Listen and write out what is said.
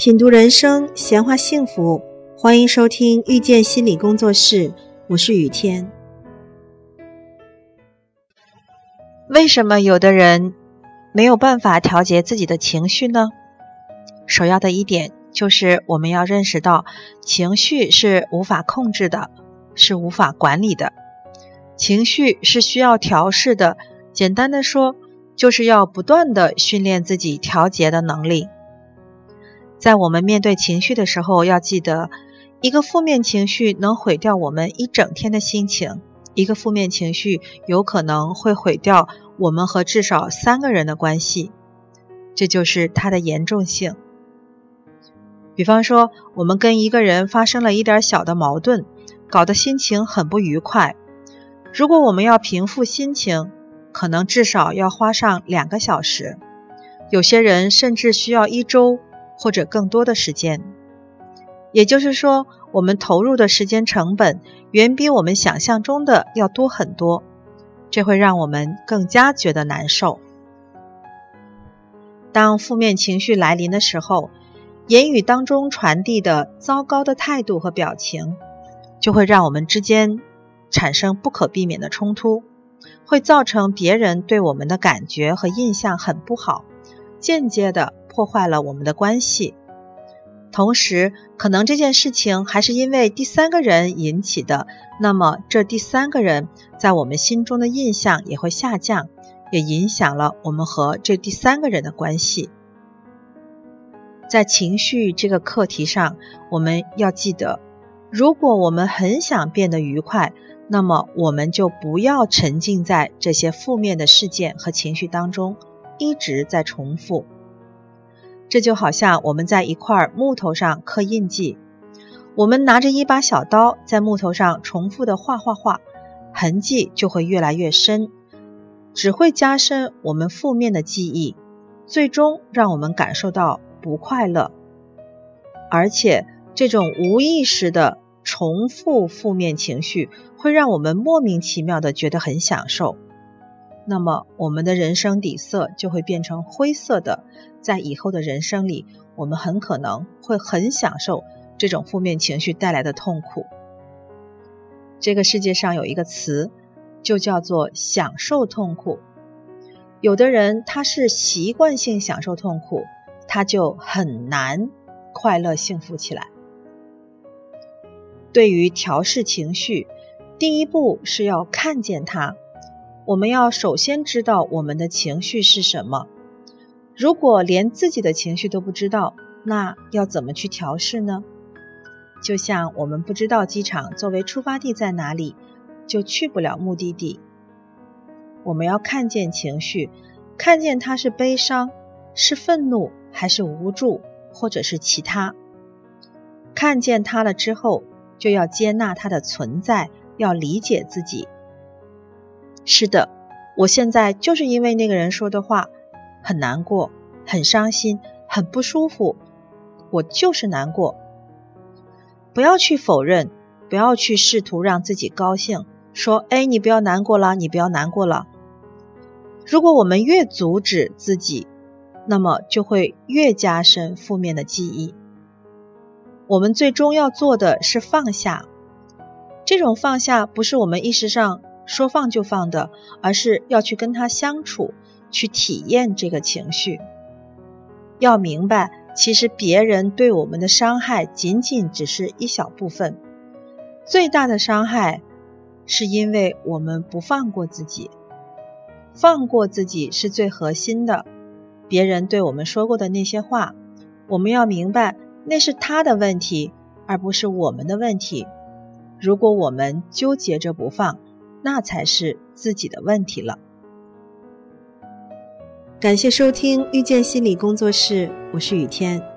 品读人生，闲话幸福，欢迎收听遇见心理工作室，我是雨天。为什么有的人没有办法调节自己的情绪呢？首要的一点就是我们要认识到，情绪是无法控制的，是无法管理的，情绪是需要调试的。简单的说，就是要不断的训练自己调节的能力。在我们面对情绪的时候，要记得，一个负面情绪能毁掉我们一整天的心情，一个负面情绪有可能会毁掉我们和至少三个人的关系，这就是它的严重性。比方说，我们跟一个人发生了一点小的矛盾，搞得心情很不愉快，如果我们要平复心情，可能至少要花上两个小时，有些人甚至需要一周。或者更多的时间，也就是说，我们投入的时间成本远比我们想象中的要多很多，这会让我们更加觉得难受。当负面情绪来临的时候，言语当中传递的糟糕的态度和表情，就会让我们之间产生不可避免的冲突，会造成别人对我们的感觉和印象很不好，间接的。破坏了我们的关系，同时可能这件事情还是因为第三个人引起的，那么这第三个人在我们心中的印象也会下降，也影响了我们和这第三个人的关系。在情绪这个课题上，我们要记得，如果我们很想变得愉快，那么我们就不要沉浸在这些负面的事件和情绪当中，一直在重复。这就好像我们在一块木头上刻印记，我们拿着一把小刀在木头上重复的画画画，痕迹就会越来越深，只会加深我们负面的记忆，最终让我们感受到不快乐。而且这种无意识的重复负面情绪，会让我们莫名其妙的觉得很享受。那么，我们的人生底色就会变成灰色的。在以后的人生里，我们很可能会很享受这种负面情绪带来的痛苦。这个世界上有一个词，就叫做享受痛苦。有的人他是习惯性享受痛苦，他就很难快乐幸福起来。对于调试情绪，第一步是要看见它。我们要首先知道我们的情绪是什么。如果连自己的情绪都不知道，那要怎么去调试呢？就像我们不知道机场作为出发地在哪里，就去不了目的地。我们要看见情绪，看见它是悲伤、是愤怒，还是无助，或者是其他。看见它了之后，就要接纳它的存在，要理解自己。是的，我现在就是因为那个人说的话很难过、很伤心、很不舒服，我就是难过。不要去否认，不要去试图让自己高兴，说：“哎，你不要难过了，你不要难过了。”如果我们越阻止自己，那么就会越加深负面的记忆。我们最终要做的是放下，这种放下不是我们意识上。说放就放的，而是要去跟他相处，去体验这个情绪。要明白，其实别人对我们的伤害仅仅只是一小部分，最大的伤害是因为我们不放过自己。放过自己是最核心的。别人对我们说过的那些话，我们要明白，那是他的问题，而不是我们的问题。如果我们纠结着不放，那才是自己的问题了。感谢收听遇见心理工作室，我是雨天。